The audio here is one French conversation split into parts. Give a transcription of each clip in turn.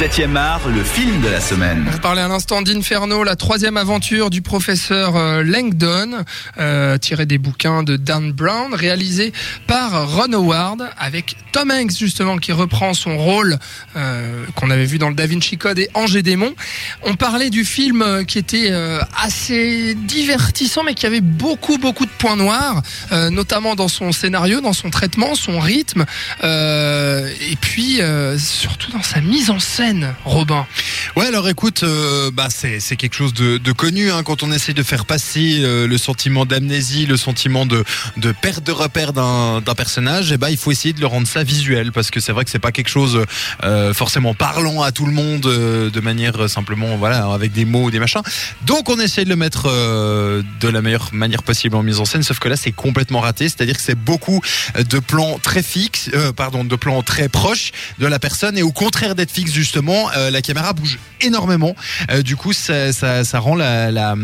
7e art, le film de la semaine. Vous parlez un instant d'Inferno, la troisième aventure du professeur euh, Langdon, euh, tiré des bouquins de Dan Brown, réalisé par Ron Howard, avec Tom Hanks justement qui reprend son rôle euh, qu'on avait vu dans le Da Vinci Code et Angers Démon. On parlait du film euh, qui était assez divertissant, mais qui avait beaucoup beaucoup de points noirs, notamment dans son scénario, dans son traitement, son rythme, et puis surtout dans sa mise en scène. Robin. Ouais, alors écoute, euh, bah c'est quelque chose de, de connu hein, quand on essaie de faire passer euh, le sentiment d'amnésie, le sentiment de, de perte de repère d'un d'un personnage, et bah il faut essayer de le rendre ça visuel parce que c'est vrai que c'est pas quelque chose euh, forcément parlant à tout le monde euh, de manière simplement voilà avec des mots ou des machins. Donc on essaie de le mettre euh, de la meilleure manière possible en mise en scène, sauf que là c'est complètement raté, c'est-à-dire que c'est beaucoup de plans très fixes, euh, pardon, de plans très proches de la personne et au contraire d'être fixe justement, la caméra bouge énormément. Euh, du coup, ça, rend la, la,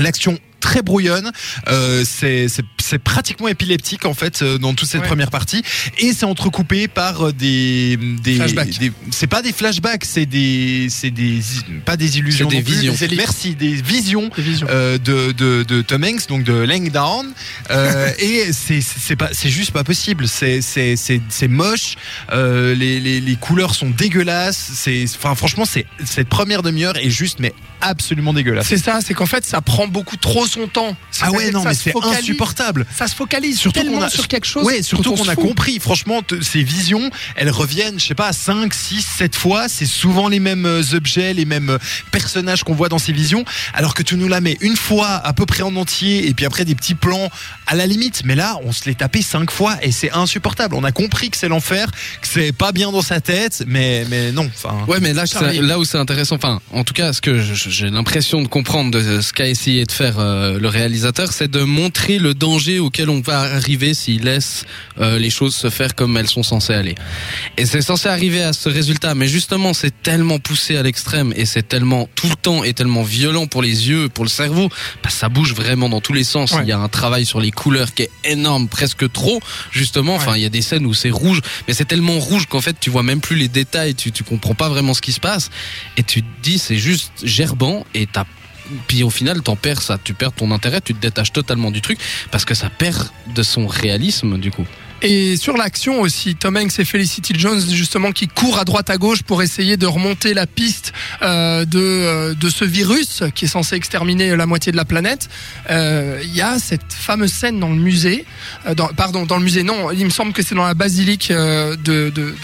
l'action très brouillonne, euh, c'est c'est- c'est pratiquement épileptique en fait euh, dans toute cette Ouais. première partie et c'est entrecoupé par euh, des des, Flashbacks. des- c'est pas des flashbacks, c'est des c'est des pas des illusions des plus. visions. Des ellipses. Merci, des visions Des visions. euh, de, de, de Tom Hanks, donc de Langdown, euh, et c'est c'est pas c'est juste pas possible. C'est c'est c'est c'est moche. Euh, les, les les couleurs sont dégueulasses. C'est enfin franchement c'est cette première demi-heure est juste mais absolument dégueulasse. C'est ça, c'est qu'en fait, ça prend beaucoup trop son temps. Ah ouais non mais c'est insupportable. Ça se focalise Surtout tellement qu'on a- sur quelque chose. Ouais, surtout qu'on a compris. Franchement, ces visions, elles reviennent, je sais pas, 5, 6, 7 fois. C'est souvent les mêmes euh, objets, les mêmes euh, personnages qu'on voit dans ces visions. Alors que tu nous la mets une fois à peu près en entier et puis après des petits plans à la limite. Mais là, on se l'est tapé 5 fois et c'est insupportable. On a compris que c'est l'enfer, que c'est pas bien dans sa tête, mais, mais non. Enfin, Ouais, mais là, Ça là où c'est intéressant, enfin, en tout cas, ce que je- j'ai l'impression de comprendre de ce qu'a essayé de faire euh, le réalisateur, c'est de montrer le danger auquel on va arriver s'il laisse euh, les choses se faire comme elles sont censées aller. Et c'est censé arriver à ce résultat, mais justement, c'est tellement poussé à l'extrême et c'est tellement tout le temps et tellement violent pour les yeux, pour le cerveau, bah, ça bouge vraiment dans tous les sens. Ouais. Il y a un travail sur les couleurs qui est énorme, presque trop, justement. Enfin, il y a des scènes où c'est rouge, mais c'est tellement rouge qu'en fait, tu vois même plus les détails, tu, tu comprends pas vraiment ce qui se passe, et tu te dis, c'est juste et puis au final, t'en perds ça, tu perds ton intérêt, tu te détaches totalement du truc parce que ça perd de son réalisme du coup. Et sur l'action aussi, Tom Hanks et Felicity Jones justement qui courent à droite à gauche pour essayer de remonter la piste euh, de euh, de ce virus qui est censé exterminer la moitié de la planète. Euh, Il y a cette fameuse scène dans le musée, euh, dans, pardon dans le musée non, il me semble que c'est dans la basilique euh, de, de, de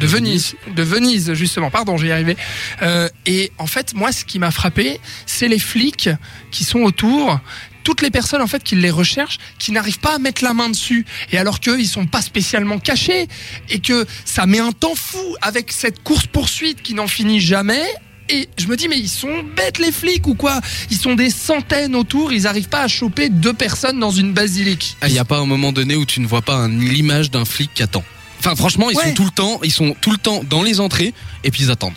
de Venise, de Venise justement. Pardon, j'y arrivé. Euh, et en fait, moi, ce qui m'a frappé, c'est les flics qui sont autour toutes les personnes en fait qui les recherchent qui n'arrivent pas à mettre la main dessus et alors qu'eux ils sont pas spécialement cachés et que ça met un temps fou avec cette course poursuite qui n'en finit jamais et je me dis mais ils sont bêtes les flics ou quoi? Ils sont des centaines autour, ils arrivent pas à choper deux personnes dans une basilique. Il n'y a pas un moment donné où tu ne vois pas l'image d'un flic qui attend. Enfin, franchement, ils Ouais. sont tout le temps, ils sont tout le temps dans les entrées et puis ils attendent.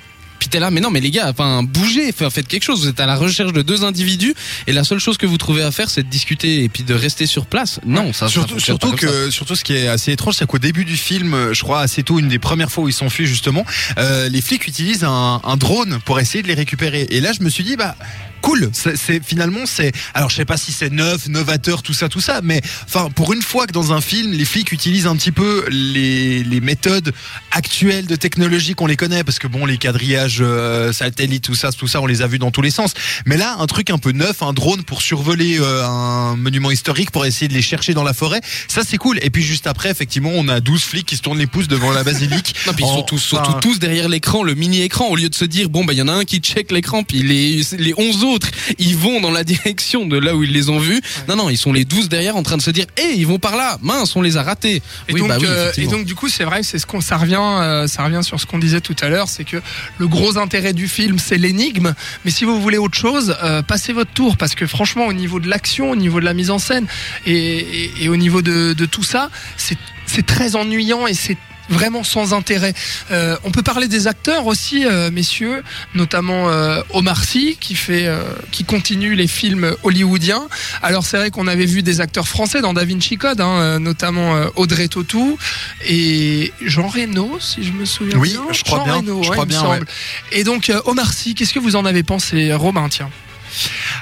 Là, mais non, mais les gars, enfin, bougez, faites quelque chose. Vous êtes à la recherche de deux individus et la seule chose que vous trouvez à faire, c'est de discuter et puis de rester sur place. Non, ça. ça surtout, fonctionne surtout ça. que surtout ce qui est assez étrange, c'est qu'au début du film, euh, je crois assez tôt, une des premières fois où ils s'enfuient justement, euh, les flics utilisent un, un drone pour essayer de les récupérer. Et là, je me suis dit, bah cool. C'est finalement c'est. Alors je sais pas si c'est neuf, novateur, tout ça, tout ça, mais enfin pour une fois que dans un film, les flics utilisent un petit peu les, les méthodes actuelles de technologie qu'on les connaît, parce que bon, les quadrillages euh, satellites, tout ça, tout ça, on les a vus dans tous les sens. Mais là, un truc un peu neuf, un drone pour survoler euh, un monument historique, pour essayer de les chercher dans la forêt, ça c'est cool. Et puis juste après, effectivement, on a 12 flics qui se tournent les pouces devant la basilique. Non, puis ils sont tous, surtout tous derrière l'écran, le mini écran, au lieu de se dire bon bah il y en a un qui check l'écran, puis les les 11 autres ils vont dans la direction de là où ils les ont vus. Non non, ils sont les 12 derrière en train de se dire hé ils vont par là, mince on les a ratés. Et, oui donc, bah oui. euh, et donc du coup c'est vrai, c'est ce qu'on ça revient, euh, ça revient sur ce qu'on disait tout à l'heure, c'est que le gros intérêt du film c'est l'énigme, mais si vous voulez autre chose, euh, passez votre tour parce que franchement au niveau de l'action, au niveau de la mise en scène et, et- et au niveau de, de tout ça, c'est c'est très ennuyant et c'est vraiment sans intérêt. Euh, on peut parler des acteurs aussi, euh, messieurs, notamment euh, Omar Sy qui fait, euh, qui continue les films hollywoodiens. Alors c'est vrai qu'on avait vu des acteurs français dans Da Vinci Code, hein, euh, notamment euh, Audrey Tautou et Jean Reno, si je me souviens Oui, bien. je crois Jean bien, Reno, je ouais, crois il me bien, semble. Et donc euh, Omar Sy, qu'est-ce que vous en avez pensé, Romain Tiens?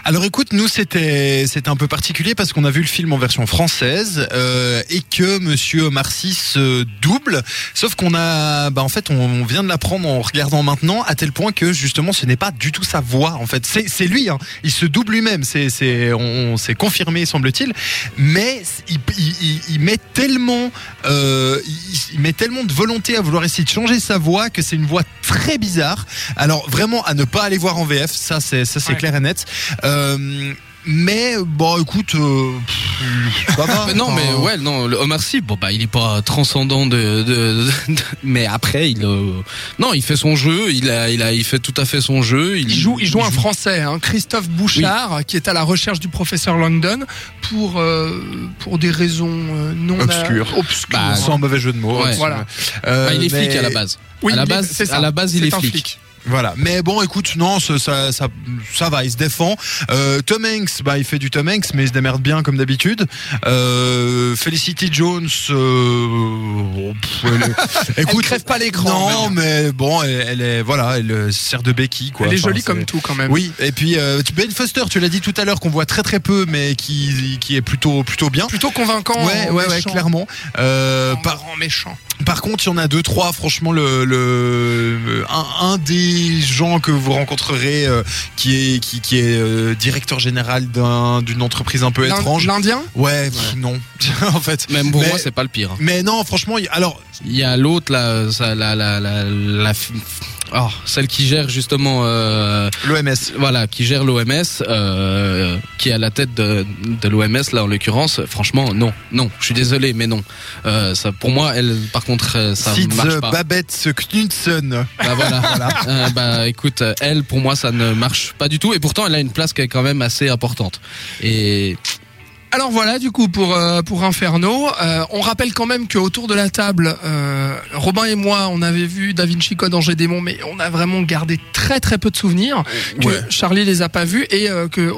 Alors écoute, nous c'était c'était un peu particulier parce qu'on a vu le film en version française euh, et que Monsieur Omar Sy se double. Sauf qu'on a, bah en fait, on vient de l'apprendre en regardant maintenant à tel point que justement ce n'est pas du tout sa voix. En fait, c'est c'est lui. Hein. Il se double lui-même. C'est c'est on, s'est confirmé semble-t-il. Mais il, il, il- il met tellement euh, il, il met tellement de volonté à vouloir essayer de changer sa voix que c'est une voix très bizarre. Alors vraiment à ne pas aller voir en VF, ça c'est ça c'est Ouais. clair et net. Euh, mais bon, écoute, euh, pff, ça va. Mais non, mais ouais, non, le Omar Sy, bon bah il est pas transcendant de, de, de- mais après il, euh, non, il fait son jeu, il a, il a, il fait tout à fait son jeu. Il joue, il joue un Français, hein, Christophe Bouchard, qui est à la recherche du professeur London pour euh, pour des raisons euh, non Obscures. obscures. Bah, sans mauvais jeu de mots. Ouais. Voilà. Euh, Bah, il est mais- flic à la base. Oui, à la il est- base, c'est ça. à la base, il C'est est un flic. Voilà. Mais bon, écoute, non, ça, ça, ça, ça va, il se défend. Euh, Tom Hanks, bah, il fait du Tom Hanks, mais il se démerde bien comme d'habitude. Euh, Felicity Jones, euh, bon, pff, elle- Elle écoute, crève pas l'écran. non, mais bon, elle, elle est, voilà, elle sert de béquille, quoi. Elle est Enfin, jolie comme tout quand même. Oui, et puis Ben Foster, tu l'as dit tout à l'heure, qu'on voit très très peu, mais qui, qui est plutôt plutôt bien. Plutôt convaincant. Ouais, ouais, ouais, clairement. En par, méchant. par contre, il y en a deux, trois. Franchement, le, le un, un des gens que vous rencontrerez, euh, qui est qui, qui est euh, directeur général d'un- d'une entreprise un peu étrange. L'Indien? Ouais, non, en fait. Même pour Mais- moi, c'est pas le pire. Mais non, franchement, alors Il y a l'autre là, ça, la, la, la, la, oh, celle qui gère justement, euh, l'OMS. voilà, qui gère l'OMS, euh, qui est à la tête de, de l'OMS là en l'occurrence. Franchement, non, non. Je suis désolé, mais non. Euh, ça, pour moi, elle, par contre, ça marche pas. Babette Knudsen. Bah voilà. Bah écoute, elle pour moi ça ne marche pas du tout et pourtant elle a une place qui est quand même assez importante. Et Alors voilà, du coup, pour, euh, pour Inferno, euh, on rappelle quand même qu'autour de la table, euh, Robin et moi, on avait vu Da Vinci Code Angers Démon, mais on a vraiment gardé très très peu de souvenirs, que Ouais. Charlie les a pas vus, et euh, que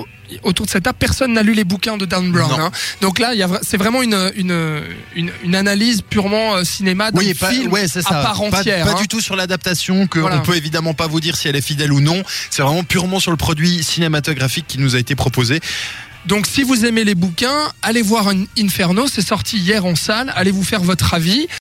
autour de cette table, personne n'a lu les bouquins de Dan Brown. Hein. Donc là, il y a vra- c'est vraiment une, une, une, une analyse purement euh, cinéma d'un Oui, film ouais, c'est à ça. part Pas- entière. Pas, hein. du tout sur l'adaptation, que Voilà. on peut évidemment pas vous dire si elle est fidèle ou non. C'est vraiment purement sur le produit cinématographique qui nous a été proposé. Donc si vous aimez les bouquins, allez voir Inferno, c'est sorti hier en salle, allez vous faire votre avis.